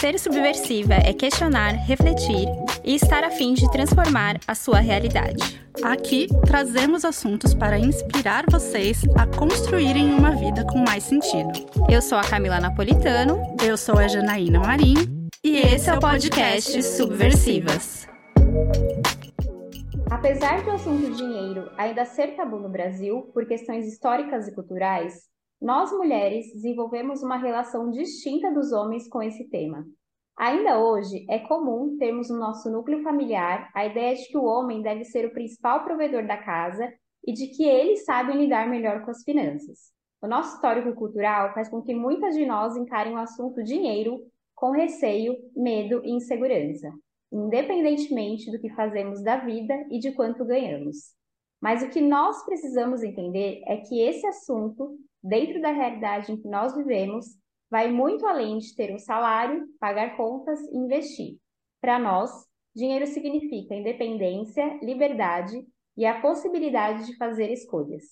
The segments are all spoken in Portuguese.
Ser subversiva é questionar, refletir e estar a fim de transformar a sua realidade. Aqui trazemos assuntos para inspirar vocês a construírem uma vida com mais sentido. Eu sou a Camila Napolitano. Eu sou a Janaína Marim. E esse é o podcast Subversivas. Apesar do assunto dinheiro ainda ser tabu no Brasil por questões históricas e culturais, nós mulheres desenvolvemos uma relação distinta dos homens com esse tema. Ainda hoje, é comum termos no nosso núcleo familiar a ideia de que o homem deve ser o principal provedor da casa e de que eles sabem lidar melhor com as finanças. O nosso histórico cultural faz com que muitas de nós encarem o assunto dinheiro com receio, medo e insegurança, independentemente do que fazemos da vida e de quanto ganhamos. Mas o que nós precisamos entender é que esse assunto, dentro da realidade em que nós vivemos, vai muito além de ter um salário, pagar contas e investir. Para nós, dinheiro significa independência, liberdade e a possibilidade de fazer escolhas.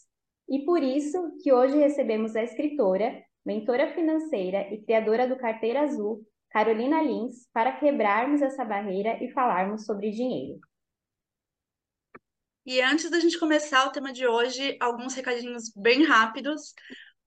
E por isso que hoje recebemos a escritora, mentora financeira e criadora do Carteira Azul, Carolina Lins, para quebrarmos essa barreira e falarmos sobre dinheiro. E antes da gente começar o tema de hoje, alguns recadinhos bem rápidos.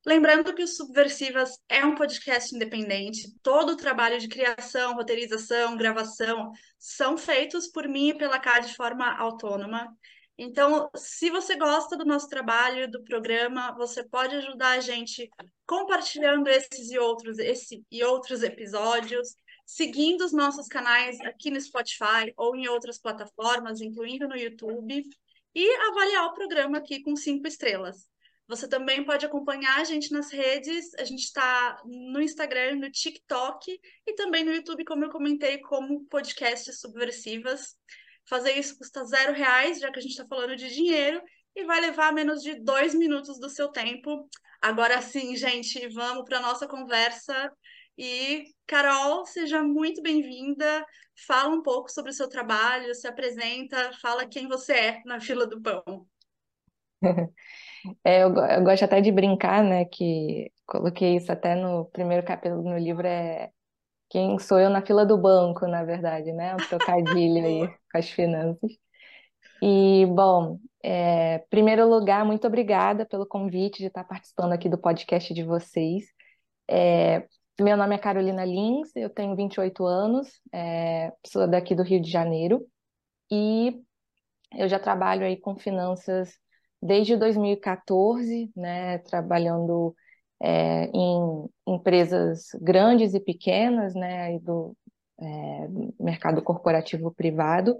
Lembrando que o Subversivas é um podcast independente, todo o trabalho de criação, roteirização, gravação são feitos por mim e pela Cá de forma autônoma. Então, se você gosta do nosso trabalho, do programa, você pode ajudar a gente compartilhando esses e outros, esse e outros episódios, seguindo os nossos canais aqui no Spotify ou em outras plataformas, incluindo no YouTube, e avaliar o programa aqui com cinco estrelas. Você também pode acompanhar a gente nas redes. A gente está no Instagram, no TikTok e também no YouTube, como eu comentei, como podcast subversivas. Fazer isso custa zero reais, já que a gente está falando de dinheiro, e vai levar menos de dois minutos do seu tempo. Agora sim, gente, vamos para a nossa conversa. E, Carol, seja muito bem-vinda. Fala um pouco sobre o seu trabalho, se apresenta, fala quem você é na fila do pão. É, eu, eu, gosto até de brincar, né, que coloquei isso até no primeiro capítulo no livro, é quem sou eu na fila do banco, na verdade, né, um trocadilho aí com as finanças. E, bom, é, primeiro lugar, muito obrigada pelo convite de estar participando aqui do podcast de vocês. É, meu nome é Carolina Lins, eu tenho 28 anos, é, sou daqui do Rio de Janeiro, e eu já trabalho aí com finanças desde 2014, né, trabalhando é, em empresas grandes e pequenas, né, do é, mercado corporativo privado.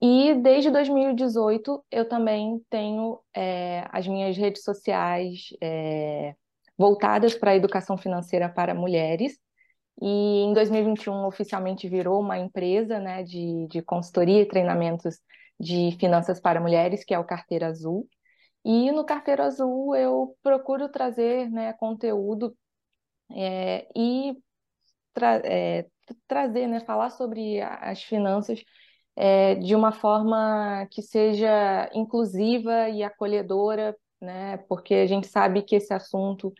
E desde 2018 eu também tenho é, as minhas redes sociais é, voltadas para a educação financeira para mulheres. E em 2021 oficialmente virou uma empresa né, de, de consultoria e treinamentos de finanças para mulheres, que é o Carteira Azul. E no Carteiro Azul eu procuro trazer né, conteúdo é, e tra é, trazer, né, falar sobre as finanças é, de uma forma que seja inclusiva e acolhedora, né, porque a gente sabe que esse assunto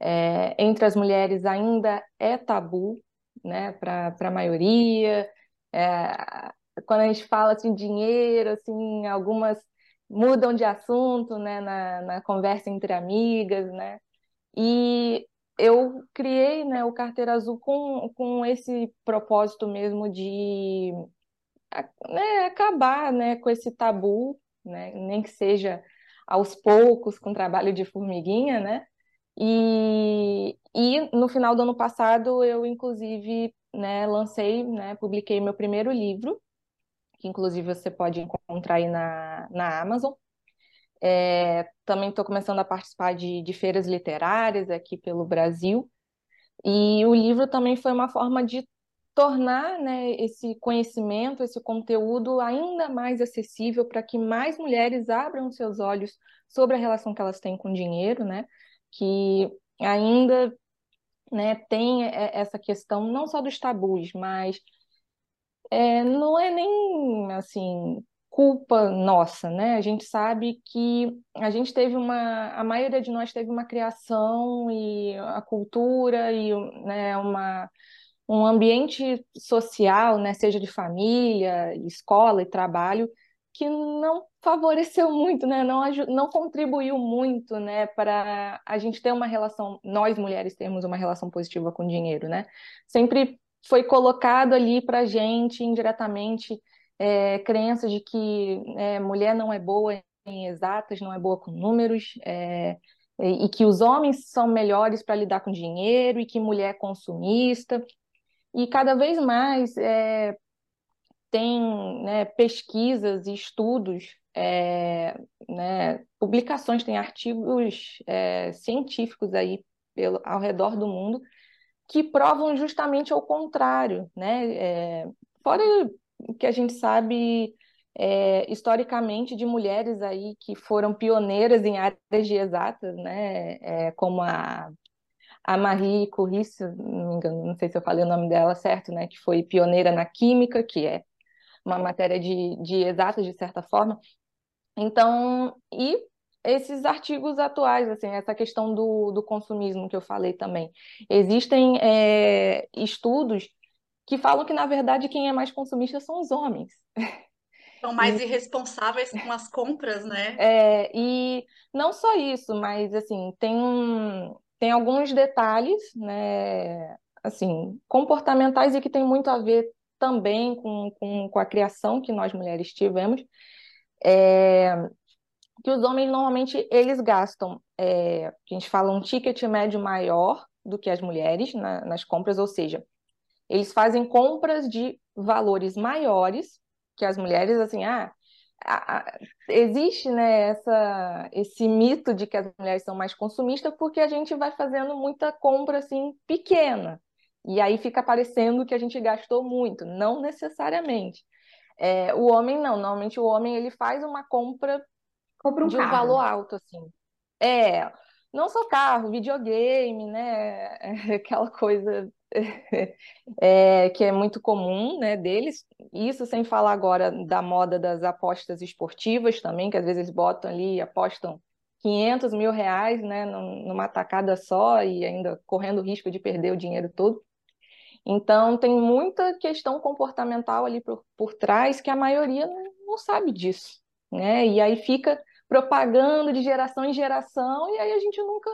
é, entre as mulheres ainda é tabu né, para a maioria. É, quando a gente fala assim, dinheiro, assim, algumas mudam de assunto, né, na, na conversa entre amigas, né, e eu criei, né, o Carteira Azul com, com esse propósito mesmo de né, acabar, né, com esse tabu, né, nem que seja aos poucos, com trabalho de formiguinha, né, e, e no final do ano passado eu, inclusive, né, lancei, né, publiquei meu primeiro livro, que inclusive você pode encontrar aí na, na Amazon. É, também estou começando a participar de, de feiras literárias aqui pelo Brasil. E o livro também foi uma forma de tornar né, esse conhecimento, esse conteúdo ainda mais acessível para que mais mulheres abram seus olhos sobre a relação que elas têm com o dinheiro, né? Que ainda né, tem essa questão não só dos tabus, mas é, não é nem assim culpa nossa, né? A gente sabe que a gente teve uma, a maioria de nós teve uma criação e a cultura e né, uma um ambiente social, né, seja de família, escola e trabalho, que não favoreceu muito, né, não, não contribuiu muito, né, para a gente ter uma relação, nós mulheres termos uma relação positiva com o dinheiro, né? Sempre foi colocado ali para gente indiretamente é, crenças de que é, mulher não é boa em exatas, não é boa com números, é, e que os homens são melhores para lidar com dinheiro e que mulher é consumista. E cada vez mais é, tem né, pesquisas e estudos, é, né, publicações, tem artigos é, científicos aí pelo, ao redor do mundo que provam justamente ao contrário, né? É, fora que a gente sabe é, historicamente de mulheres aí que foram pioneiras em áreas de exatas, né, é, como a, a Marie Curie, se não engano, não sei se eu falei o nome dela certo, né, que foi pioneira na química, que é uma matéria de, de exatas, de certa forma. Então, e esses artigos atuais, assim, essa questão do, do consumismo que eu falei também. Existem é, estudos que falam que, na verdade, quem é mais consumista são os homens. São mais e, irresponsáveis com as compras, né? É, e não só isso, mas assim, tem, um, tem alguns detalhes, né, assim, comportamentais e que tem muito a ver também com, com, com a criação que nós mulheres tivemos, é, que os homens normalmente eles gastam, é, a gente fala um ticket médio maior do que as mulheres na, nas compras, ou seja, eles fazem compras de valores maiores que as mulheres, assim, ah, a, a, existe, né, essa, esse mito de que as mulheres são mais consumistas porque a gente vai fazendo muita compra, assim, pequena. E aí fica parecendo que a gente gastou muito. Não necessariamente. É, o homem não. Normalmente o homem, ele faz uma compra Compra um de um valor alto, assim. É, não só carro, videogame, né? Aquela coisa é, que é muito comum né, deles. Isso sem falar agora da moda das apostas esportivas também, que às vezes botam ali e apostam 500 mil reais né, numa tacada só e ainda correndo o risco de perder o dinheiro todo. Então, tem muita questão comportamental ali por, por trás que a maioria não, não sabe disso. Né? E aí fica propagando de geração em geração e aí a gente nunca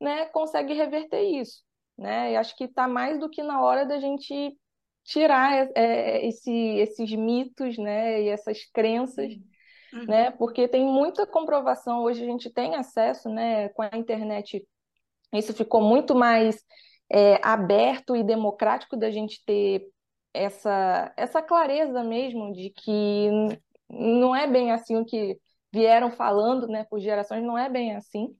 né, consegue reverter isso né? E acho que está mais do que na hora da gente tirar é, esse, esses mitos, né? E essas crenças, uhum. né? Porque tem muita comprovação. Hoje a gente tem acesso, né? Com a internet, isso ficou muito mais é, aberto e democrático da gente ter essa, essa clareza mesmo de que não é bem assim o que vieram falando, né, por gerações, não é bem assim.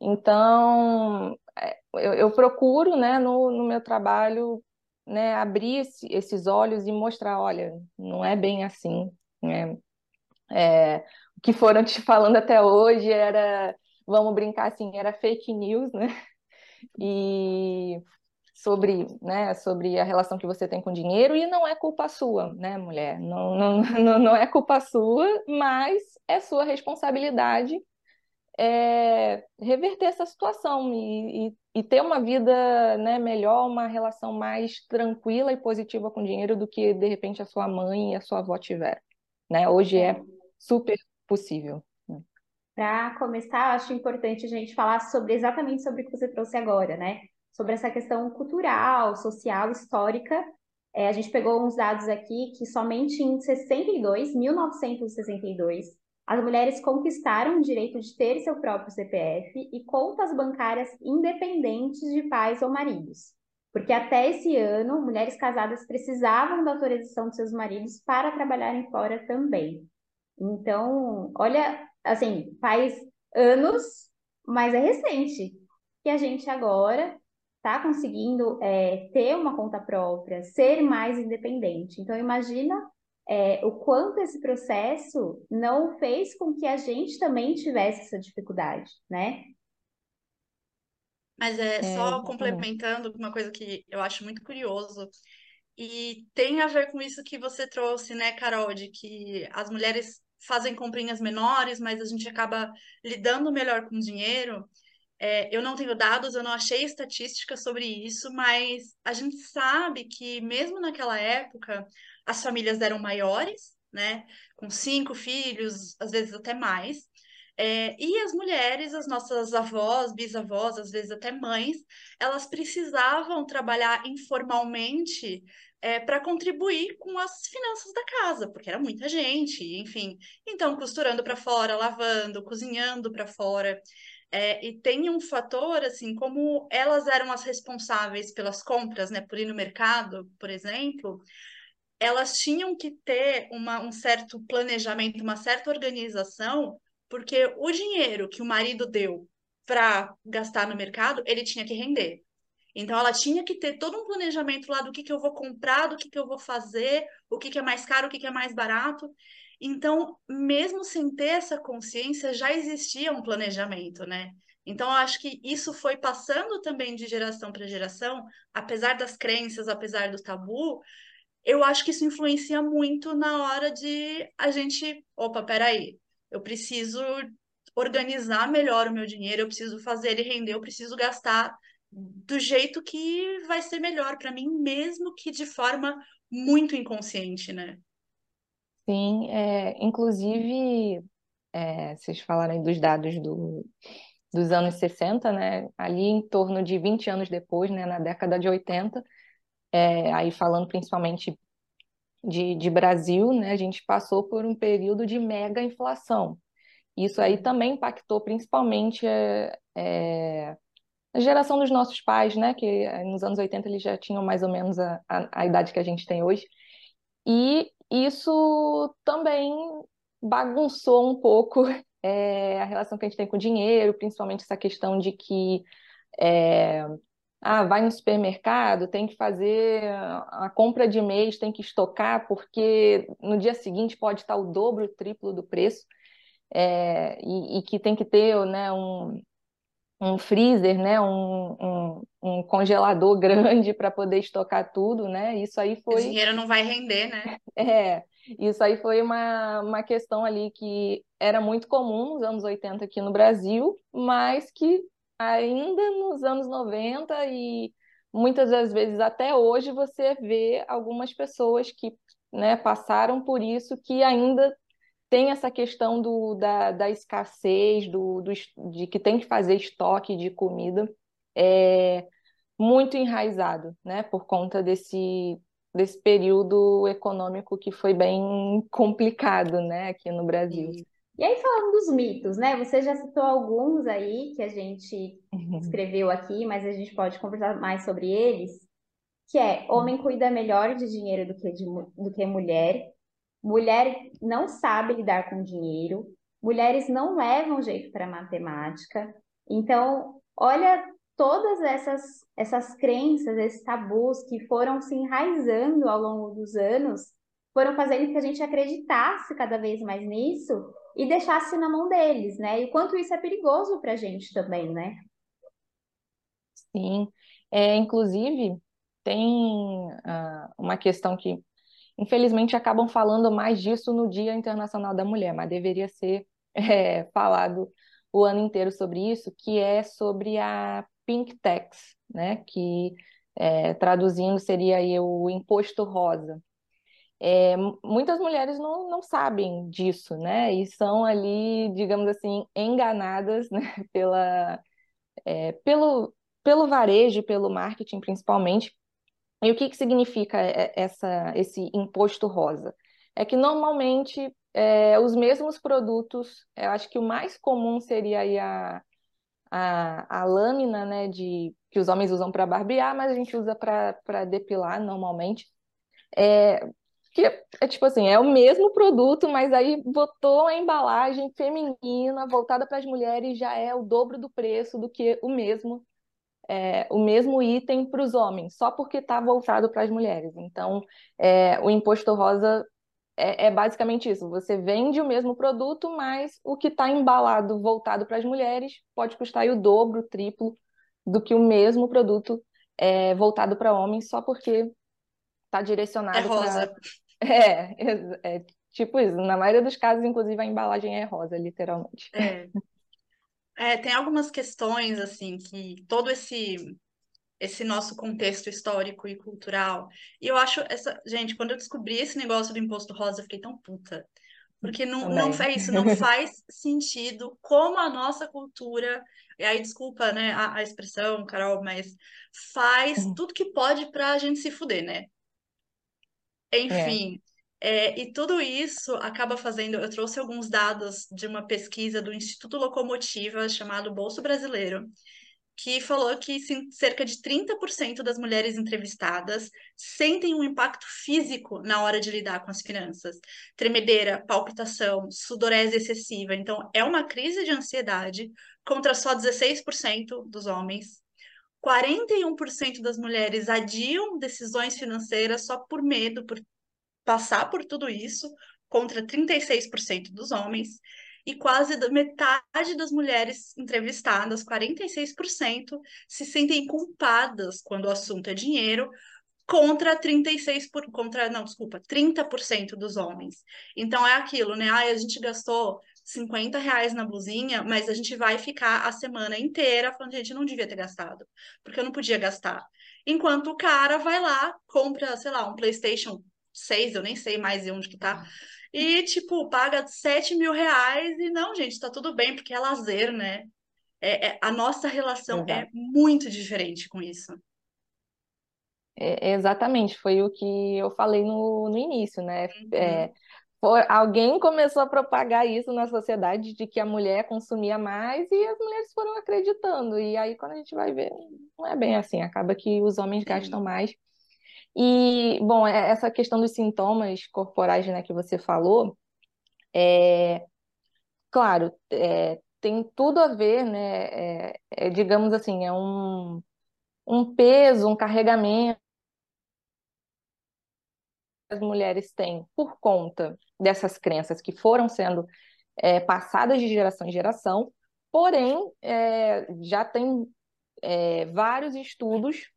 Então, é, eu, eu procuro, né, no, no meu trabalho, né, abrir esse, esses olhos e mostrar, olha, não é bem assim, né? É, o que foram te falando até hoje era, vamos brincar assim, era fake news, né? E sobre, né, sobre a relação que você tem com dinheiro e não é culpa sua, né, mulher? Não, não, não, não é culpa sua, mas é sua responsabilidade é, reverter essa situação e, e, e, ter uma vida né, melhor, uma relação mais tranquila e positiva com o dinheiro do que, de repente, a sua mãe e a sua avó tiveram. Né? Hoje é super possível. Para começar, acho importante a gente falar sobre exatamente sobre o que você trouxe agora, né? Sobre essa questão cultural, social, histórica. É, a gente pegou uns dados aqui que somente em 62, 1962, as mulheres conquistaram o direito de ter seu próprio CPF e contas bancárias independentes de pais ou maridos. Porque até esse ano, mulheres casadas precisavam da autorização de seus maridos para trabalharem fora também. Então, olha, assim, faz anos, mas é recente que a gente agora está conseguindo é, ter uma conta própria, ser mais independente. Então, imagina é, o quanto esse processo não fez com que a gente também tivesse essa dificuldade, né? Mas é, é só complementando uma coisa que eu acho muito curioso, e tem a ver com isso que você trouxe, né, Carol, de que as mulheres fazem comprinhas menores, mas a gente acaba lidando melhor com o dinheiro. É, eu não tenho dados, eu não achei estatística sobre isso, mas a gente sabe que mesmo naquela época as famílias eram maiores, né? Com cinco filhos, às vezes até mais. É, e as mulheres, as nossas avós, bisavós, às vezes até mães, elas precisavam trabalhar informalmente é, para contribuir com as finanças da casa, porque era muita gente, enfim. Então, costurando para fora, lavando, cozinhando para fora. É, e tem um fator, assim, como elas eram as responsáveis pelas compras, né, por ir no mercado, por exemplo, elas tinham que ter uma, um certo planejamento, uma certa organização, porque o dinheiro que o marido deu para gastar no mercado, ele tinha que render. Então, ela tinha que ter todo um planejamento lá do que, que eu vou comprar, do que, que eu vou fazer, o que, que é mais caro, o que, que é mais barato. Então, mesmo sem ter essa consciência, já existia um planejamento, né? Então, eu acho que isso foi passando também de geração para geração, apesar das crenças, apesar do tabu, eu acho que isso influencia muito na hora de a gente, opa, peraí, eu preciso organizar melhor o meu dinheiro, eu preciso fazer ele render, eu preciso gastar do jeito que vai ser melhor para mim, mesmo que de forma muito inconsciente, né? Sim, é, inclusive, é, vocês falaram dos dados do, dos anos 60, né? Ali em torno de 20 anos depois, né, na década de 80, é, aí falando principalmente de, de Brasil, né, a gente passou por um período de mega inflação. Isso aí também impactou principalmente é, é a geração dos nossos pais, né, que eh, nos anos 80 eles já tinham mais ou menos a, a, a idade que a gente tem hoje. E isso também bagunçou um pouco é, a relação que a gente tem com o dinheiro, principalmente essa questão de que é, ah, vai no supermercado, tem que fazer a compra de mês, tem que estocar, porque no dia seguinte pode estar o dobro, o triplo do preço, é, e, e, que tem que ter né, um, um freezer, né, um, um, um congelador grande para poder estocar tudo, né? Isso aí foi. O dinheiro não vai render, né? É, isso aí foi uma, uma questão ali que era muito comum nos anos 80 aqui no Brasil, mas que ainda nos anos 90 e muitas das vezes até hoje você vê algumas pessoas que né, passaram por isso que ainda tem essa questão do, da, da escassez, do, do, de que tem que fazer estoque de comida, é, muito enraizado, né, por conta desse, desse período econômico que foi bem complicado, né, aqui no Brasil. E aí, falando dos mitos, né? Você já citou alguns aí que a gente uhum. escreveu aqui, mas a gente pode conversar mais sobre eles, que é homem cuida melhor de dinheiro do que, de, do que mulher, mulher não sabe lidar com dinheiro, mulheres não levam jeito para matemática. Então, olha todas essas, essas crenças, esses tabus que foram se enraizando ao longo dos anos, foram fazendo que a gente acreditasse cada vez mais nisso e deixasse na mão deles, né? E quanto isso é perigoso para a gente também, né? Sim, é, inclusive tem uh, uma questão que Infelizmente, acabam falando mais disso no Dia Internacional da Mulher, mas deveria ser é, falado o ano inteiro sobre isso, que é sobre a Pink Tax, né? que é, traduzindo seria o imposto rosa. É, muitas mulheres não, não sabem disso, né? E são ali, digamos assim, enganadas né? Pela, é, pelo, pelo varejo, pelo marketing principalmente, e o que, que significa essa, esse imposto rosa? É que normalmente é, os mesmos produtos, eu acho que o mais comum seria a, a, a lâmina né, de, que os homens usam para barbear, mas a gente usa para depilar normalmente. É, que é tipo assim, é o mesmo produto, mas aí botou a embalagem feminina voltada para as mulheres já é o dobro do preço do que o mesmo é, o mesmo item para os homens, só porque está voltado para as mulheres. Então, é, o imposto rosa é, é, basicamente isso: você vende o mesmo produto, mas o que está embalado voltado para as mulheres pode custar o dobro, o triplo do que o mesmo produto é, voltado para homens, só porque está direcionado é rosa. Pra... É, é, é, tipo isso. Na maioria dos casos, inclusive, a embalagem é rosa, literalmente. É. É, tem algumas questões, assim, que todo esse esse nosso contexto histórico e cultural. E eu acho essa, gente, quando eu descobri esse negócio do imposto rosa, eu fiquei tão puta. Porque não, não faz isso, não faz sentido como a nossa cultura, e aí desculpa, né, a, a expressão, Carol, mas faz uhum. tudo que pode para a gente se fuder, né? Enfim, é. E tudo isso acaba fazendo. Eu trouxe alguns dados de uma pesquisa do Instituto Locomotiva chamado Bolso Brasileiro, que falou que cerca de 30% das mulheres entrevistadas sentem um impacto físico na hora de lidar com as finanças. Tremedeira, palpitação, sudorese excessiva. Então, é uma crise de ansiedade contra só 16% dos homens. 41% das mulheres adiam decisões financeiras só por medo, por passar por tudo isso, contra 36% dos homens e quase metade das mulheres entrevistadas, 46%, se sentem culpadas quando o assunto é dinheiro, contra 36 por contra não, desculpa, 30% dos homens. Então é aquilo, né? Ai, a gente gastou 50 reais na blusinha, mas a gente vai ficar a semana inteira falando, gente, não devia ter gastado, porque eu não podia gastar. Enquanto o cara vai lá, compra, sei lá, um PlayStation 6, eu nem sei mais onde que tá, e, tipo, paga 7 mil reais e não, gente, tá tudo bem, porque é lazer, né? É, é a nossa relação é Exato. é muito diferente com isso. É, exatamente, foi o que eu falei no, no início, né? Uhum. É, for, alguém começou a propagar isso na sociedade de que a mulher consumia mais e as mulheres foram acreditando. E aí, quando a gente vai ver, não é bem assim, acaba que os homens Sim. gastam mais e, bom, é, essa questão dos sintomas corporais, né, que você falou, é, claro, é, tem tudo a ver, né, é, é, digamos assim, é um, um peso, um carregamento que as mulheres têm por conta dessas crenças que foram sendo é, passadas de geração em geração, porém, é, já tem vários estudos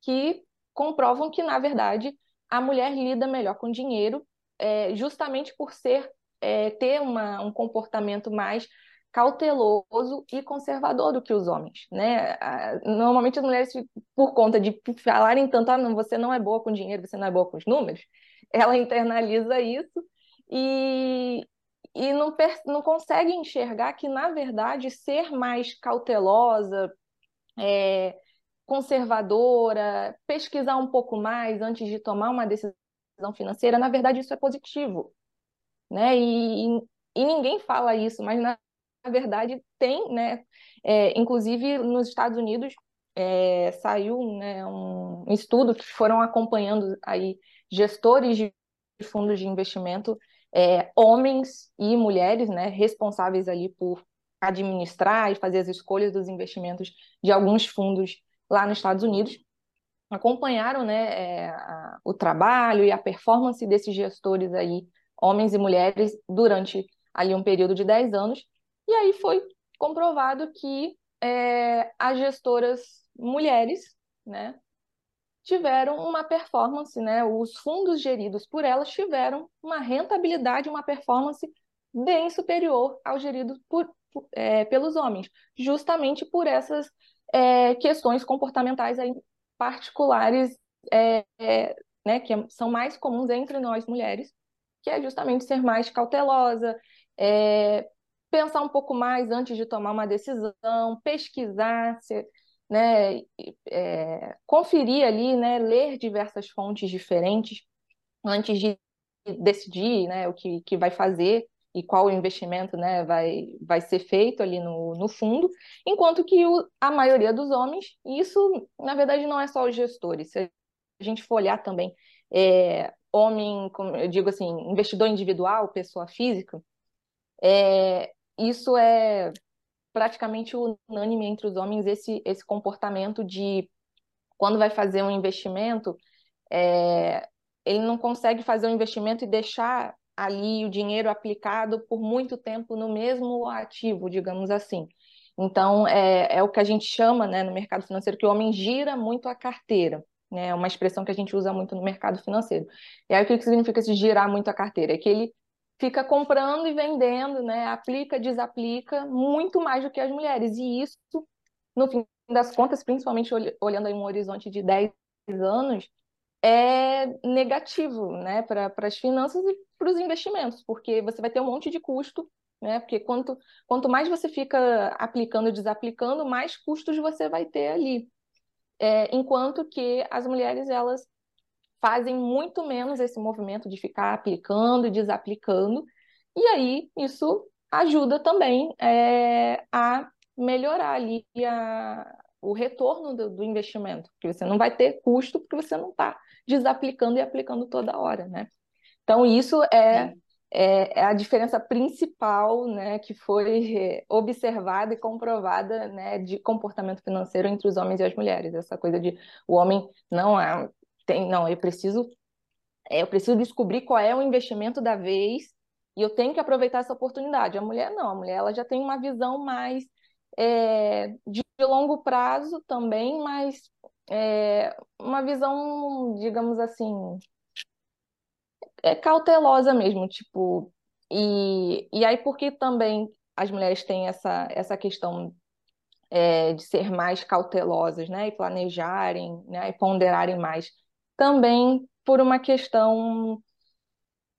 que comprovam que, na verdade, a mulher lida melhor com dinheiro, é, justamente por ser é, ter uma, um comportamento mais cauteloso e conservador do que os homens, né? Normalmente as mulheres, por conta de falarem tanto, ah, não, você não é boa com dinheiro, você não é boa com os números, ela internaliza isso e, e não, não consegue enxergar que, na verdade, ser mais cautelosa, é, conservadora, pesquisar um pouco mais antes de tomar uma decisão financeira, na verdade isso é positivo, né? E, e ninguém fala isso, mas na, na verdade tem, né? É, inclusive nos Estados Unidos é, saiu né, um estudo que foram acompanhando aí gestores de fundos de investimento, é, homens e mulheres, né, responsáveis ali por administrar e fazer as escolhas dos investimentos de alguns fundos lá nos Estados Unidos, acompanharam né, é, a, o trabalho e a performance desses gestores aí, homens e mulheres, durante ali um período de 10 anos, e aí foi comprovado que é, as gestoras mulheres, né, tiveram uma performance, né, os fundos geridos por elas tiveram uma rentabilidade, uma performance bem superior ao gerido por, é, pelos homens, justamente por essas é, questões comportamentais aí particulares é, é, né, que são mais comuns entre nós mulheres, que é justamente ser mais cautelosa, é, pensar um pouco mais antes de tomar uma decisão, pesquisar, né, é, conferir ali, né, ler diversas fontes diferentes antes de decidir né, o que, que vai fazer e qual investimento né, vai, vai ser feito ali no, no fundo, enquanto que o, a maioria dos homens, e isso na verdade não é só os gestores, se a gente for olhar também, é, homem, como eu digo assim, investidor individual, pessoa física, é, isso é praticamente unânime entre os homens esse, esse comportamento de quando vai fazer um investimento, é, ele não consegue fazer um investimento e deixar ali o dinheiro aplicado por muito tempo no mesmo ativo, digamos assim. Então, é, é o que a gente chama né, no mercado financeiro que o homem gira muito a carteira. Né, é uma expressão que a gente usa muito no mercado financeiro. E aí, o que significa esse girar muito a carteira? É que ele fica comprando e vendendo, né? Aplica, desaplica, muito mais do que as mulheres. E isso, no fim das contas, principalmente olhando aí um horizonte de 10 anos, é negativo, né, para as finanças e para os investimentos, porque você vai ter um monte de custo, né? Porque quanto, quanto mais você fica aplicando e desaplicando, mais custos você vai ter ali. É, enquanto que as mulheres, elas fazem muito menos esse movimento de ficar aplicando e desaplicando, e aí isso ajuda também é, a melhorar ali a, o retorno do, do, investimento, porque você não vai ter custo porque você não está desaplicando e aplicando toda hora, né? Então, isso é, é, é, a diferença principal né, que foi observada e comprovada né, de comportamento financeiro entre os homens e as mulheres. Essa coisa de o homem não é, tem, não, eu preciso, é, eu preciso descobrir qual é o investimento da vez e eu tenho que aproveitar essa oportunidade. A mulher não, a mulher ela já tem uma visão mais é, de longo prazo também, mas é, uma visão, digamos assim, é cautelosa mesmo, tipo, e, e aí porque também as mulheres têm essa, essa questão é, de ser mais cautelosas, né, e planejarem, né, e ponderarem mais, também por uma questão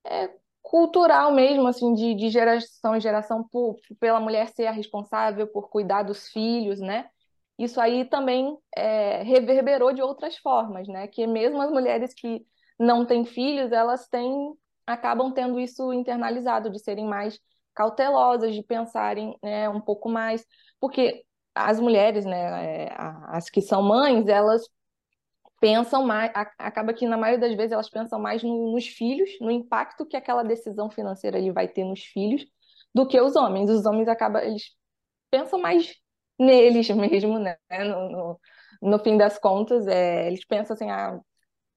é, cultural mesmo, assim, de, de geração em geração, por, pela mulher ser a responsável por cuidar dos filhos, né, isso aí também é, reverberou de outras formas, né, que mesmo as mulheres que não têm filhos, elas têm, acabam tendo isso internalizado, de serem mais cautelosas, de pensarem né, um pouco mais, porque as mulheres, né, é, as que são mães, elas pensam mais, acaba que na maioria das vezes elas pensam mais no, nos filhos, no impacto que aquela decisão financeira ele vai ter nos filhos, do que os homens. Os homens acabam, eles pensam mais neles mesmo, né? No, no, no fim das contas, é, eles pensam assim, ah,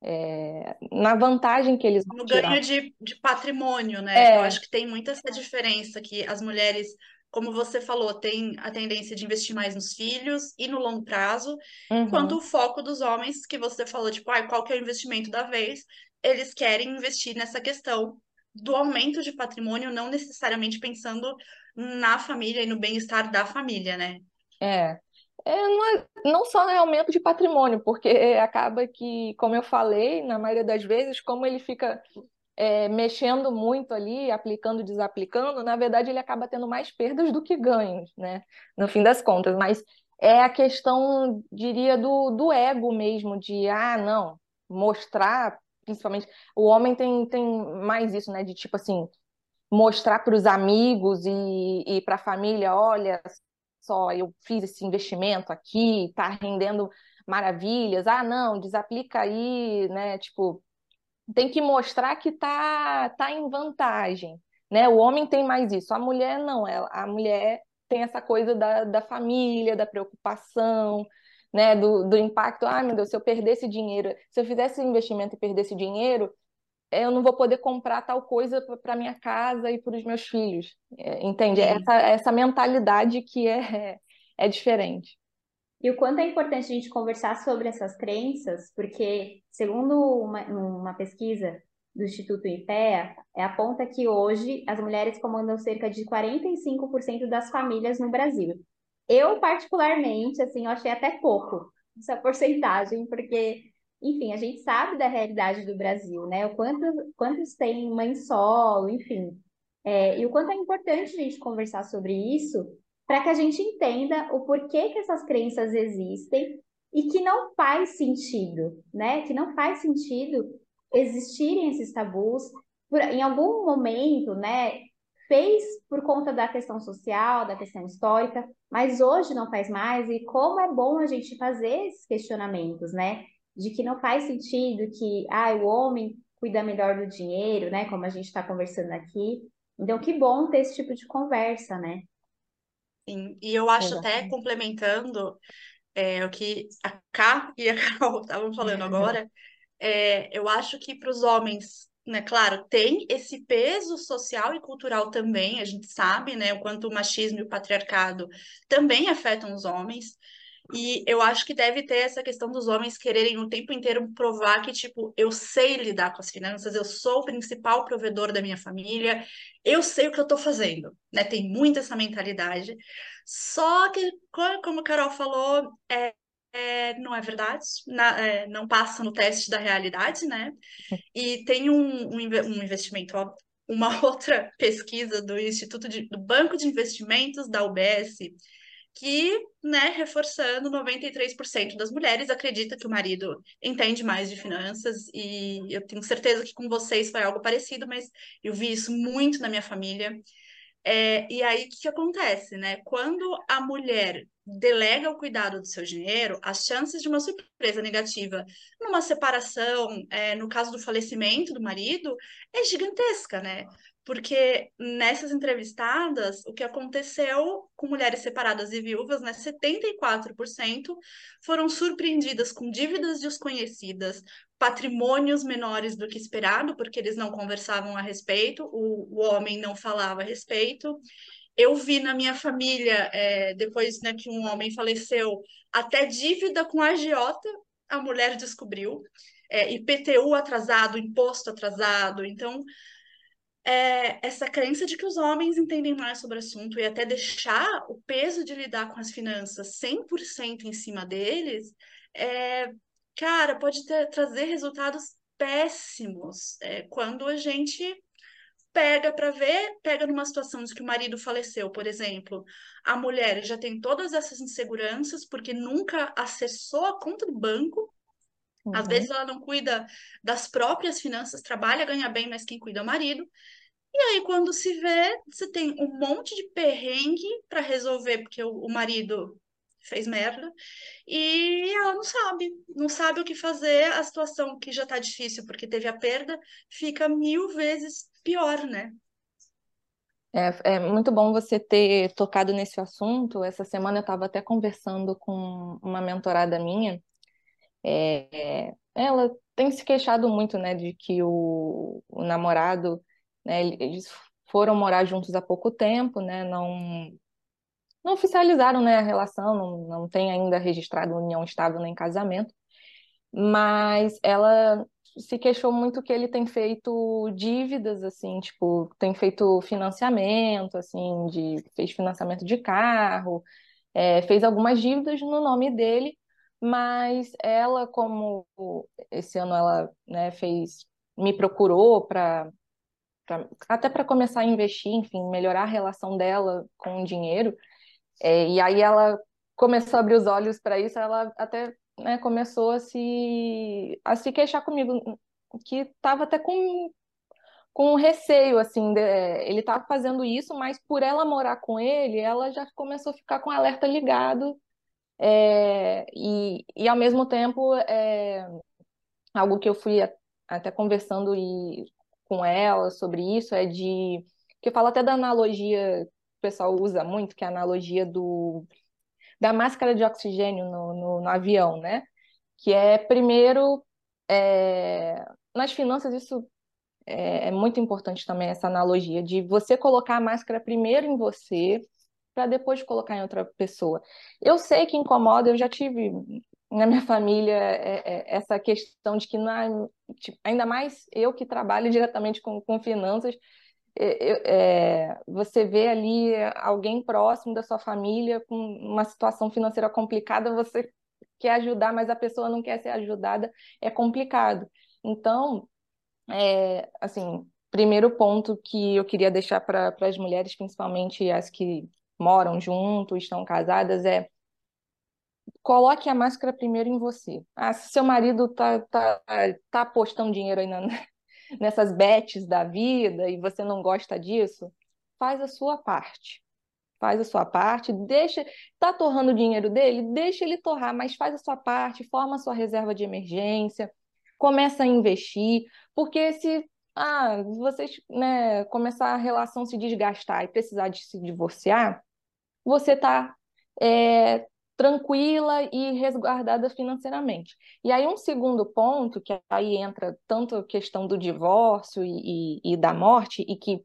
é, na vantagem que eles vão No tirar. ganho de, de patrimônio, né? É. Eu acho que tem muito essa diferença que as mulheres, como você falou, têm a tendência de investir mais nos filhos e no longo prazo, Uhum. enquanto o foco dos homens, que você falou, tipo, ah, qual que é o investimento da vez, eles querem investir nessa questão do aumento de patrimônio, não necessariamente pensando na família e no bem-estar da família, né? É. É, não, é- não só é aumento de patrimônio, porque acaba que, como eu falei, na maioria das vezes, como ele fica é, mexendo muito ali, aplicando, desaplicando, na verdade ele acaba tendo mais perdas do que ganhos, né? No fim das contas. Mas é a questão, diria, do, do ego mesmo, de, ah, não, mostrar, principalmente, o homem tem, tem mais isso, né? De tipo assim, mostrar para os amigos e, e para a família, olha só, eu fiz esse investimento aqui, tá rendendo maravilhas. Ah, não, desaplica aí, né? Tipo, tem que mostrar que tá, tá em vantagem, né? O homem tem mais isso, a mulher não, ela, a mulher tem essa coisa da, da família, da preocupação, né? Do, do impacto, ah, meu Deus, se eu perdesse dinheiro, se eu fizesse investimento e perdesse dinheiro, eu não vou poder comprar tal coisa para minha casa e para os meus filhos. É, entende? Sim. Essa, essa mentalidade que é, é diferente. E o quanto é importante a gente conversar sobre essas crenças, porque, segundo uma, uma pesquisa do Instituto IPEA, é, aponta que hoje as mulheres comandam cerca de 45% das famílias no Brasil. Eu, particularmente, assim, eu achei até pouco essa porcentagem, porque enfim, a gente sabe da realidade do Brasil, né? O quanto, quantos têm mãe solo, enfim. É, e o quanto é importante a gente conversar sobre isso para que a gente entenda o porquê que essas crenças existem e que não faz sentido, né? Que não faz sentido existirem esses tabus. Por, em algum momento, né? Fez por conta da questão social, da questão histórica, mas hoje não faz mais. E como é bom a gente fazer esses questionamentos, né? De que não faz sentido que ah, o homem cuida melhor do dinheiro, né? Como a gente está conversando aqui. Então, que bom ter esse tipo de conversa, né? Sim, e eu acho até Exatamente. complementando é, o que a Ká e a Carol estavam falando agora, é, eu acho que para os homens, né, claro, tem esse peso social e cultural também, a gente sabe, né, o quanto o machismo e o patriarcado também afetam os homens. E eu acho que deve ter essa questão dos homens quererem o tempo inteiro provar que, tipo, eu sei lidar com as finanças, eu sou o principal provedor da minha família, eu sei o que eu tô fazendo, né? Tem muito essa mentalidade. Só que, como a Carol falou, é, é, não é verdade, na, é, não passa no teste da realidade, né? E tem um, um, um investimento, ó, uma outra pesquisa do Instituto de, do Banco de Investimentos da UBS, que, né, reforçando, 93% das mulheres acredita que o marido entende mais de finanças, e eu tenho certeza que com vocês foi algo parecido, mas eu vi isso muito na minha família. É, e aí, o que, que acontece, né? Quando a mulher delega o cuidado do seu dinheiro, as chances de uma surpresa negativa numa separação, é, no caso do falecimento do marido, é gigantesca, né? Porque nessas entrevistadas, o que aconteceu com mulheres separadas e viúvas, né, 74% foram surpreendidas com dívidas desconhecidas, patrimônios menores do que esperado, porque eles não conversavam a respeito, o, o homem não falava a respeito. Eu vi na minha família, é, depois né, que um homem faleceu, até dívida com a agiota a mulher descobriu, é, IPTU atrasado, imposto atrasado. Então, é, essa crença de que os homens entendem mais sobre o assunto e até deixar o peso de lidar com as finanças 100% em cima deles, é, cara, pode ter, trazer resultados péssimos é, quando a gente pega para ver, pega numa situação de que o marido faleceu, por exemplo, a mulher já tem todas essas inseguranças porque nunca acessou a conta do banco. Uhum. Às vezes ela não cuida das próprias finanças, trabalha, ganha bem, mas quem cuida é o marido. E aí, quando se vê, você tem um monte de perrengue para resolver, porque o, o marido fez merda, e ela não sabe, não sabe o que fazer, a situação que já tá difícil porque teve a perda, fica mil vezes pior, né? É, é muito bom você ter tocado nesse assunto. Essa semana eu estava até conversando com uma mentorada minha. É, ela tem se queixado muito, né, de que o, o namorado né? Eles foram morar juntos há pouco tempo, né? Não, não oficializaram, né, a relação, não, não tem ainda registrado união estável nem casamento, mas ela se queixou muito que ele tem feito dívidas, assim, tipo, tem feito financiamento, assim, de, fez financiamento de carro, é, fez algumas dívidas no nome dele, mas ela, como esse ano ela, né, fez, me procurou para pra, até para começar a investir, enfim, melhorar a relação dela com o dinheiro. É, e aí ela começou a abrir os olhos para isso, ela até né, começou a se, a se queixar comigo, que estava até com, com receio, assim, de, ele estava fazendo isso, mas por ela morar com ele, ela já começou a ficar com o alerta ligado, é, e, e ao mesmo tempo, é, algo que eu fui até conversando e com ela sobre isso é de que fala até da analogia que o pessoal usa muito, que é a analogia do da máscara de oxigênio no, no, no avião, né? Que é primeiro é, nas finanças isso é, é muito importante também essa analogia de você colocar a máscara primeiro em você para depois colocar em outra pessoa. Eu sei que incomoda, eu já tive na minha família é, é, essa questão de que tipo, ainda mais eu que trabalho diretamente com, com finanças, é, é, você vê ali alguém próximo da sua família com uma situação financeira complicada, você quer ajudar, mas a pessoa não quer ser ajudada, é complicado. Então, é, assim, primeiro ponto que eu queria deixar para as mulheres, principalmente as que moram junto, estão casadas, é coloque a máscara primeiro em você. Ah, se seu marido tá, tá, tá apostando dinheiro aí na, nessas bets da vida e você não gosta disso, faz a sua parte. Faz a sua parte, deixa, tá torrando o dinheiro dele, deixa ele torrar, mas faz a sua parte, forma a sua reserva de emergência, começa a investir, porque se ah, vocês né, começar a relação se desgastar e precisar de se divorciar, você está é, tranquila e resguardada financeiramente. E aí um segundo ponto, que aí entra tanto a questão do divórcio e, e, e da morte, e que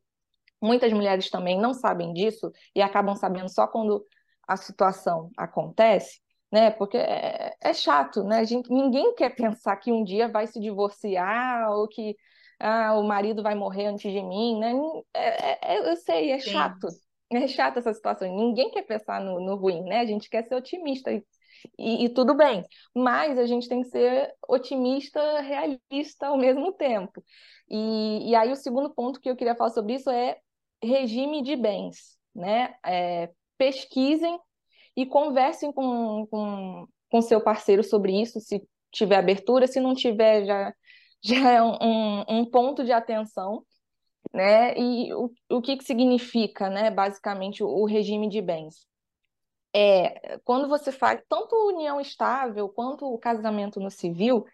muitas mulheres também não sabem disso e acabam sabendo só quando a situação acontece, né? Porque é, é chato, né? A gente, ninguém quer pensar que um dia vai se divorciar ou que ah, o marido vai morrer antes de mim, né? É, é, eu sei, é Sim. chato. É chato essa situação. Ninguém quer pensar no, no ruim, né? A gente quer ser otimista e, e, e tudo bem. Mas a gente tem que ser otimista, realista ao mesmo tempo. E, e aí o segundo ponto que eu queria falar sobre isso é regime de bens, né? É, pesquisem e conversem com, com, com seu parceiro sobre isso, se tiver abertura, se não tiver, já, já é um, um ponto de atenção, né? E o, o que, que significa, né, basicamente, o, o regime de bens? É, quando você faz tanto união estável quanto o casamento no civil,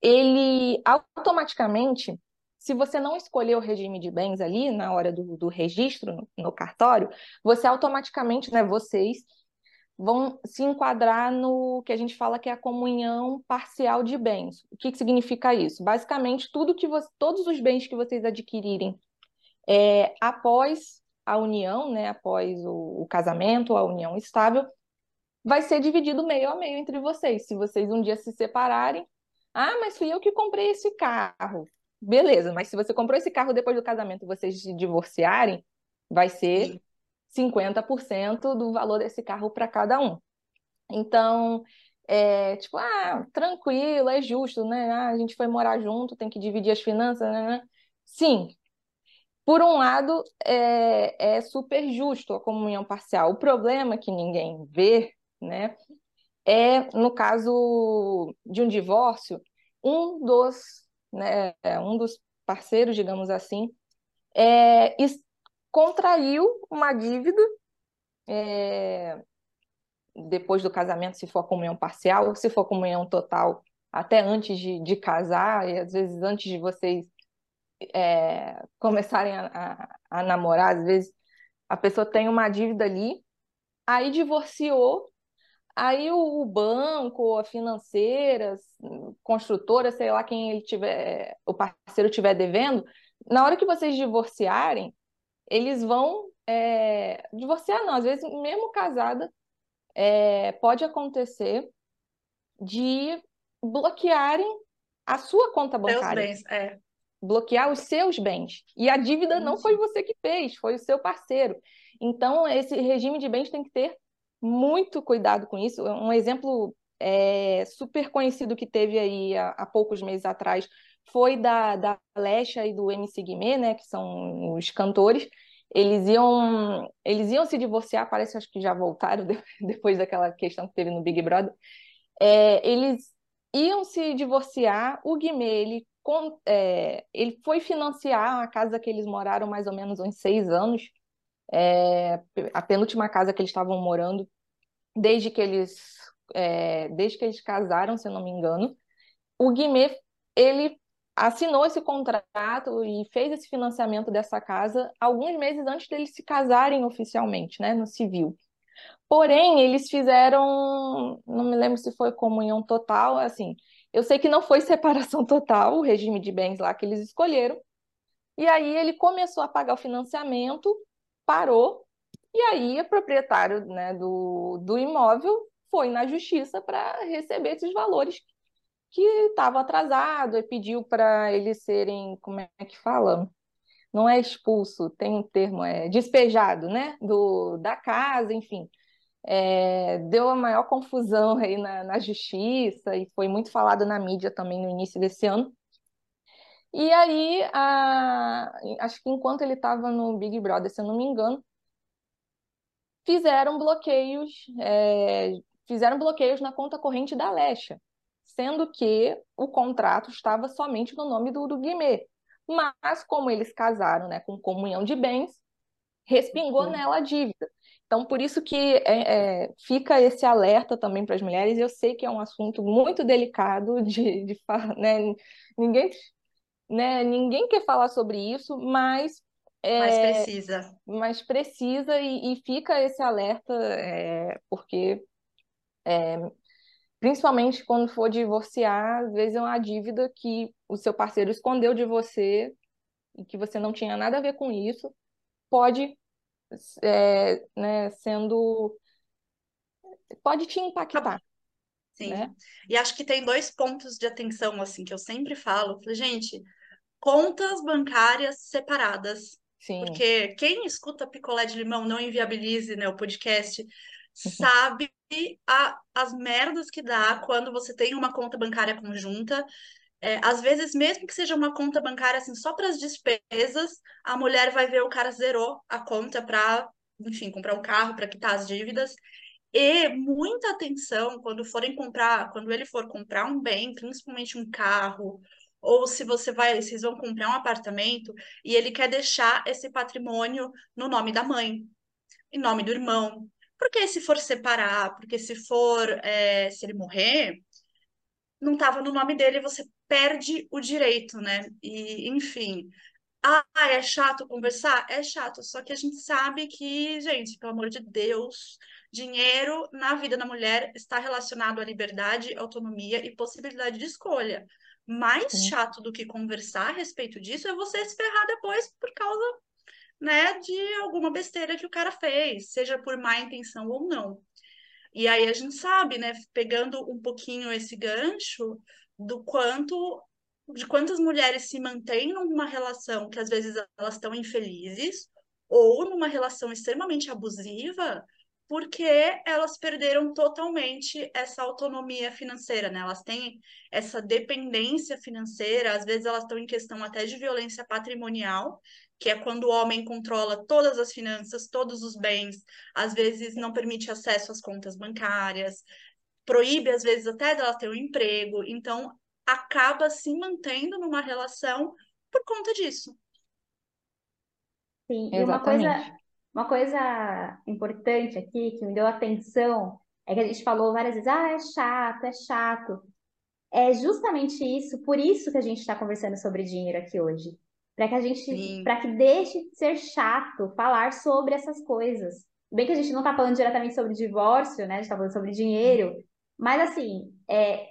ele automaticamente, se você não escolher o regime de bens ali na hora do, do registro no, no cartório, você automaticamente, né, vocês vão se enquadrar no que a gente fala que é a comunhão parcial de bens. O que, que significa isso? Basicamente, tudo que você, todos os bens que vocês adquirirem é, após a união, né, após o, o casamento, a união estável, vai ser dividido meio a meio entre vocês. Se vocês um dia se separarem, ah, mas fui eu que comprei esse carro. Beleza, mas se você comprou esse carro depois do casamento e vocês se divorciarem, vai ser 50% do valor desse carro para cada um. Então, é tipo, ah, tranquilo, é justo, né? Ah, a gente foi morar junto, tem que dividir as finanças, né? né? Sim. Por um lado, é, é super justo a comunhão parcial. O problema que ninguém vê, né, é no caso de um divórcio, um dos, né, um dos parceiros, digamos assim, é, contraiu uma dívida é, depois do casamento, se for comunhão parcial, se for comunhão total, até antes de, de casar, e às vezes antes de vocês é, começarem a, a, a namorar, às vezes a pessoa tem uma dívida ali, aí divorciou, aí o, banco, a financeira, construtora, sei lá quem ele tiver, o parceiro tiver devendo, na hora que vocês divorciarem, eles vão é, divorciar, não, às vezes mesmo casada, é, pode acontecer de bloquearem a sua conta bancária. Seus bens, é. Bloquear os seus bens. E a dívida não foi você que fez, foi o seu parceiro. Então, esse regime de bens tem que ter muito cuidado com isso. Um exemplo é, super conhecido que teve aí há, há poucos meses atrás foi da, da Lesha e do MC Guimê, né, que são os cantores. Eles iam, eles iam se divorciar, parece acho que já voltaram depois daquela questão que teve no Big Brother. É, eles iam se divorciar, o Guimê, ele, com, é, ele foi financiar a casa que eles moraram mais ou menos uns seis anos, é, a penúltima casa que eles estavam morando, desde que eles, é, desde que eles casaram, se eu não me engano. O Guimê, ele assinou esse contrato e fez esse financiamento dessa casa alguns meses antes deles se casarem oficialmente, né, no civil. Porém, eles fizeram, não me lembro se foi comunhão total, assim, eu sei que não foi separação total, o regime de bens lá que eles escolheram. E aí ele começou a pagar o financiamento, parou, e aí o proprietário né, do, do imóvel foi na justiça para receber esses valores que estava atrasado e pediu para eles serem, como é que fala? Não é expulso, tem um termo, é despejado, né? Do, da casa, enfim. É, deu a maior confusão aí na, na justiça e foi muito falado na mídia também no início desse ano. E aí, a, acho que enquanto ele estava no Big Brother, se eu não me engano, fizeram bloqueios, é, fizeram bloqueios na conta corrente da Alexa sendo que o contrato estava somente no nome do, do Guimê. Mas, como eles casaram né, com comunhão de bens, respingou Sim. nela a dívida. Então, por isso que é, é, fica esse alerta também para as mulheres. Eu sei que é um assunto muito delicado de, de né, ninguém, né, ninguém quer falar sobre isso, mas é, mas precisa. Mas precisa e, e fica esse alerta, é, porque é, Principalmente quando for divorciar, às vezes é uma dívida que o seu parceiro escondeu de você e que você não tinha nada a ver com isso, pode é, né, sendo pode te impactar. Sim. né? E acho que tem dois pontos de atenção, assim, que eu sempre falo. Falei, gente, contas bancárias separadas. Sim. Porque quem escuta Picolé de Limão, não inviabilize, né, o podcast, sabe a, as merdas que dá quando você tem uma conta bancária conjunta. É, às vezes, mesmo que seja uma conta bancária assim, só para as despesas, a mulher vai ver o cara zerou a conta para, enfim, comprar um carro, para quitar as dívidas. E muita atenção quando forem comprar, quando ele for comprar um bem, principalmente um carro, ou se você vai, vocês vão comprar um apartamento e ele quer deixar esse patrimônio no nome da mãe, em nome do irmão. Porque se for separar, porque se for, é, se ele morrer, não estava no nome dele, você perde o direito, né? E, enfim. Ah, é chato conversar? É chato, só que a gente sabe que, gente, pelo amor de Deus, dinheiro na vida da mulher está relacionado à liberdade, autonomia e possibilidade de escolha. Mais Sim. chato do que conversar a respeito disso é você se ferrar depois por causa, né, de alguma besteira que o cara fez, seja por má intenção ou não. E aí a gente sabe, né, pegando um pouquinho esse gancho do quanto de quantas mulheres se mantêm numa relação que às vezes elas estão infelizes ou numa relação extremamente abusiva porque elas perderam totalmente essa autonomia financeira, né? Elas têm essa dependência financeira, às vezes elas estão em questão até de violência patrimonial, que é quando o homem controla todas as finanças, todos os bens, às vezes não permite acesso às contas bancárias, proíbe às vezes até dela ter um emprego, então acaba se mantendo numa relação por conta disso. Sim, e uma coisa, uma coisa importante aqui que me deu atenção é que a gente falou várias vezes, ah, é chato, é chato. É justamente isso, por isso que a gente está conversando sobre dinheiro aqui hoje. Para que a gente, para que deixe de ser chato falar sobre essas coisas. Bem que a gente não está falando diretamente sobre divórcio, né? A gente está falando sobre dinheiro, mas assim, é,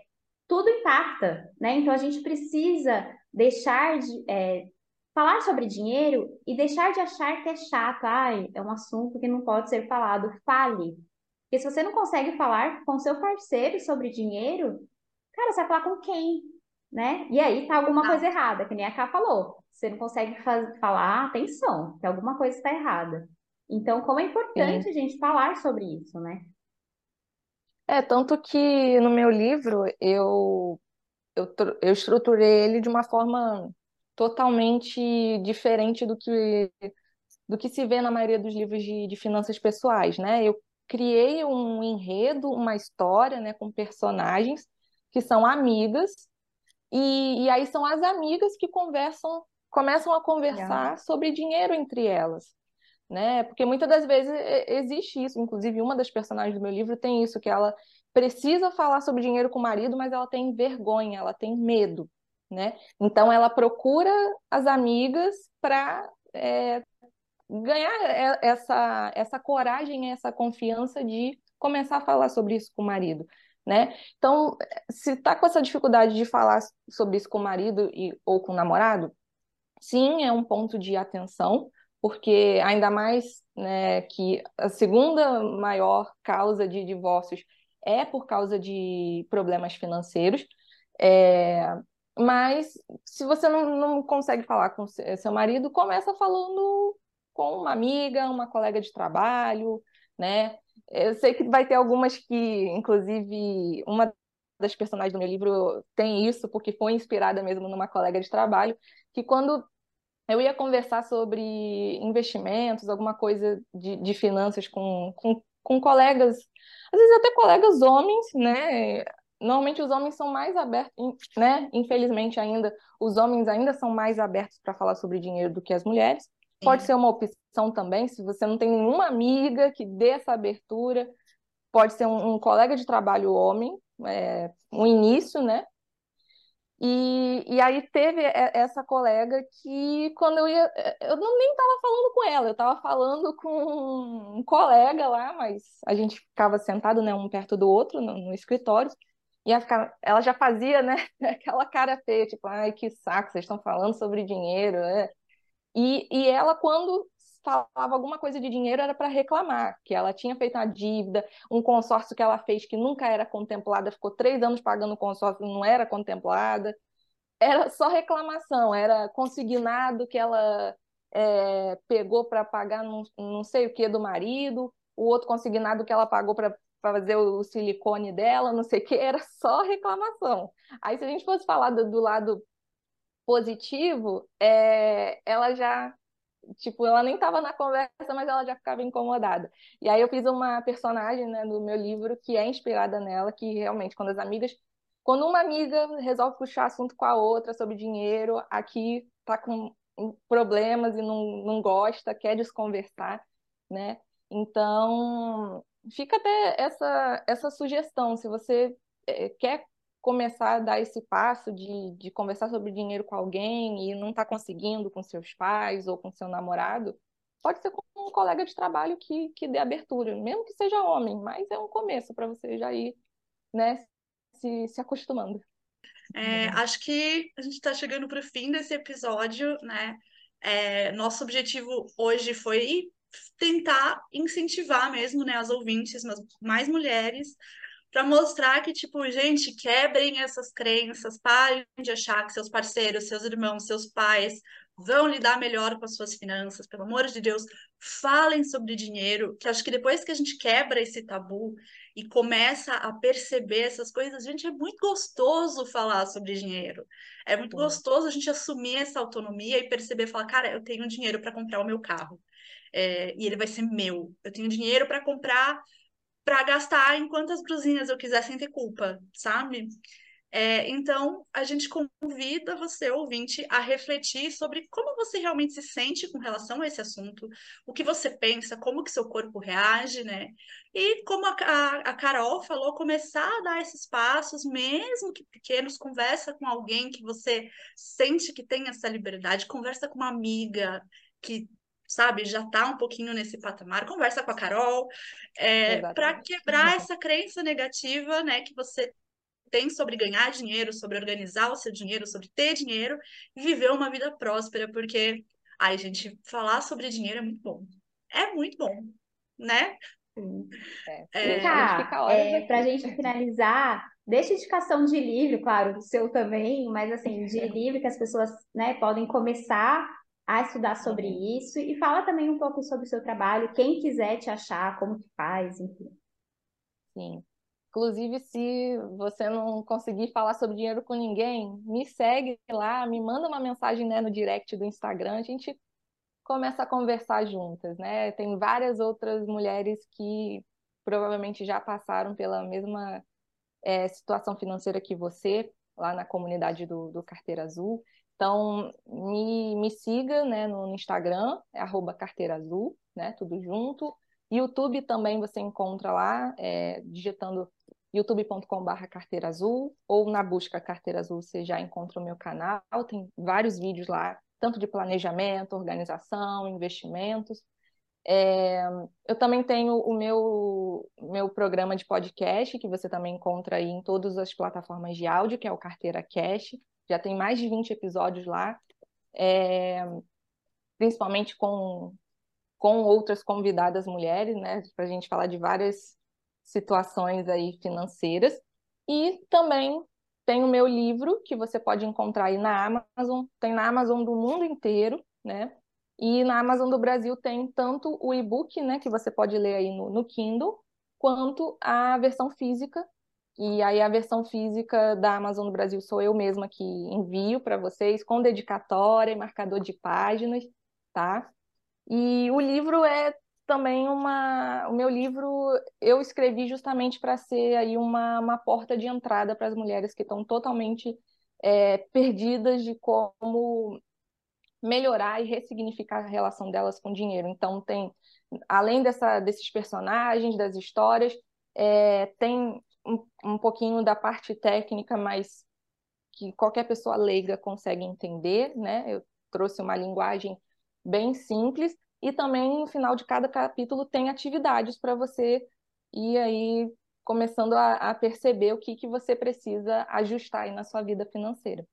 tudo impacta, né? Então a gente precisa deixar de é, falar sobre dinheiro e deixar de achar que é chato, ai, é um assunto que não pode ser falado. Fale. Porque se você não consegue falar com seu parceiro sobre dinheiro, cara, você vai falar com quem? Né? E aí tá alguma coisa errada, que nem a Ká falou. Você não consegue faz- falar, atenção, que alguma coisa está errada. Então, como é importante a gente falar sobre isso, né? É, tanto que no meu livro eu, eu, eu estruturei ele de uma forma totalmente diferente do que, do que se vê na maioria dos livros de, de finanças pessoais, né? Eu criei um enredo, uma história, né, com personagens que são amigas, e, e aí são as amigas que conversam, começam a conversar sobre dinheiro entre elas né? Porque muitas das vezes existe isso, inclusive uma das personagens do meu livro tem isso, que ela precisa falar sobre dinheiro com o marido, mas ela tem vergonha, ela tem medo, né? Então ela procura as amigas para ganhar e- essa, essa coragem, essa confiança de começar a falar sobre isso com o marido. Né? Então, se está com essa dificuldade de falar sobre isso com o marido e, ou com o namorado, sim, é um ponto de atenção, porque ainda mais né, que a segunda maior causa de divórcios é por causa de problemas financeiros. É, mas se você não, não consegue falar com se- seu marido, começa falando com uma amiga, uma colega de trabalho, né? Eu sei que vai ter algumas que, inclusive, uma das personagens do meu livro tem isso, porque foi inspirada mesmo numa colega de trabalho, que quando eu ia conversar sobre investimentos, alguma coisa de, de finanças com, com, com colegas, às vezes até colegas homens, né? Normalmente os homens são mais abertos, né? Infelizmente ainda, os homens ainda são mais abertos para falar sobre dinheiro do que as mulheres. Pode ser uma opção também, se você não tem nenhuma amiga que dê essa abertura, pode ser um, um colega de trabalho homem, é, um início, né? E, e aí teve essa colega que quando eu ia, eu não nem estava falando com ela, eu estava falando com um colega lá, mas a gente ficava sentado, né, um perto do outro no, no escritório, e ela já fazia, né, aquela cara feia, tipo, ai, que saco, vocês estão falando sobre dinheiro, né? E, e ela, quando falava alguma coisa de dinheiro era para reclamar, que ela tinha feito uma dívida, um consórcio que ela fez que nunca era contemplada, ficou três anos pagando o consórcio, não era contemplada. Era só reclamação, era consignado que ela é, pegou para pagar não, não sei o que do marido, o outro consignado que ela pagou para fazer o silicone dela, não sei o que, era só reclamação. Aí, se a gente fosse falar do, do lado positivo, é, ela já, tipo, ela nem estava na conversa, mas ela já ficava incomodada. E aí eu fiz uma personagem, né, do meu livro que é inspirada nela, que realmente, quando as amigas, quando uma amiga resolve puxar assunto com a outra sobre dinheiro, aqui tá com problemas e não, não gosta, quer desconversar, né? Então, fica até essa, essa sugestão, se você é, quer começar a dar esse passo de, de conversar sobre dinheiro com alguém e não está conseguindo com seus pais ou com seu namorado, pode ser com um colega de trabalho que, que dê abertura, mesmo que seja homem, mas é um começo para você já ir né, se, se acostumando. É, acho que a gente está chegando para o fim desse episódio, né? É, nosso objetivo hoje foi tentar incentivar mesmo, né, as ouvintes, mas mais mulheres, para mostrar que, tipo, gente, quebrem essas crenças, parem de achar que seus parceiros, seus irmãos, seus pais vão lidar melhor com as suas finanças, pelo amor de Deus, falem sobre dinheiro, que acho que depois que a gente quebra esse tabu e começa a perceber essas coisas, gente, é muito gostoso falar sobre dinheiro. É muito gostoso a gente assumir essa autonomia e perceber, falar, cara, eu tenho dinheiro para comprar o meu carro. É, e ele vai ser meu. Eu tenho dinheiro para comprar para gastar em quantas brusinhas eu quiser sem ter culpa, sabe? É, então, a gente convida você, ouvinte, a refletir sobre como você realmente se sente com relação a esse assunto, o que você pensa, como que seu corpo reage, né? E como a, a, a Carol falou, começar a dar esses passos, mesmo que pequenos, conversa com alguém que você sente que tem essa liberdade, conversa com uma amiga que sabe, já está um pouquinho nesse patamar, conversa com a Carol, é, para quebrar essa crença negativa, né, que você tem sobre ganhar dinheiro, sobre organizar o seu dinheiro, sobre ter dinheiro e viver uma vida próspera, porque, ai, gente, falar sobre dinheiro é muito bom. É muito bom, né? É, é, tá, é, para a gente finalizar, deixa indicação de livro, claro, o seu também, mas assim, de livro que as pessoas né, podem começar a estudar sobre uhum. isso e fala também um pouco sobre o seu trabalho, quem quiser te achar, como que faz, enfim. Sim. Inclusive, se você não conseguir falar sobre dinheiro com ninguém, me segue lá, me manda uma mensagem né, no direct do Instagram, a gente começa a conversar juntas, né? Tem várias outras mulheres que provavelmente já passaram pela mesma é, situação financeira que você, lá na comunidade do, do Carteira Azul. Então, me, me siga né, no, Instagram, é carteira azul, né, tudo junto. YouTube também você encontra lá, é, digitando youtube.com.br carteira azul, ou na busca carteira azul você já encontra o meu canal, tem vários vídeos lá, tanto de planejamento, organização, investimentos. É, eu também tenho o meu, meu programa de podcast, que você também encontra aí em todas as plataformas de áudio, que é o Carteira Cash já tem mais de 20 episódios lá, é, principalmente com, com outras convidadas mulheres, né, para a gente falar de várias situações aí financeiras. E também tem o meu livro, que você pode encontrar aí na Amazon, tem na Amazon do mundo inteiro, né? E na Amazon do Brasil tem tanto o e-book, né, que você pode ler aí no, no Kindle, quanto a versão física, e aí a versão física da Amazon do Brasil sou eu mesma que envio para vocês, com dedicatória e marcador de páginas, tá? E o livro é também uma. O meu livro eu escrevi justamente para ser aí uma, uma porta de entrada para as mulheres que estão totalmente é, perdidas de como melhorar e ressignificar a relação delas com o dinheiro. Então tem, além dessa, desses personagens, das histórias, é, tem um, um pouquinho da parte técnica, mas que qualquer pessoa leiga consegue entender, né? Eu trouxe uma linguagem bem simples e também no final de cada capítulo tem atividades para você ir aí começando a, a, perceber o que, que você precisa ajustar aí na sua vida financeira.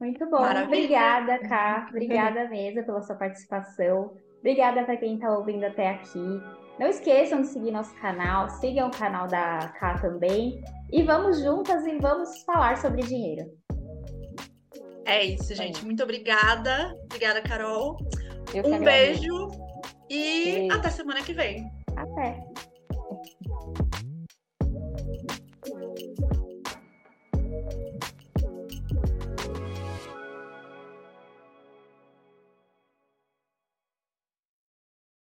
Muito bom. Maravilha. Obrigada, Ká. Obrigada mesmo pela sua participação. Obrigada para quem está ouvindo até aqui. Não esqueçam de seguir nosso canal, sigam o canal da K também. E vamos juntas e vamos falar sobre dinheiro. É isso, gente. Muito obrigada. Obrigada, Carol. Eu Um beijo e Beijo. até semana que vem. Até!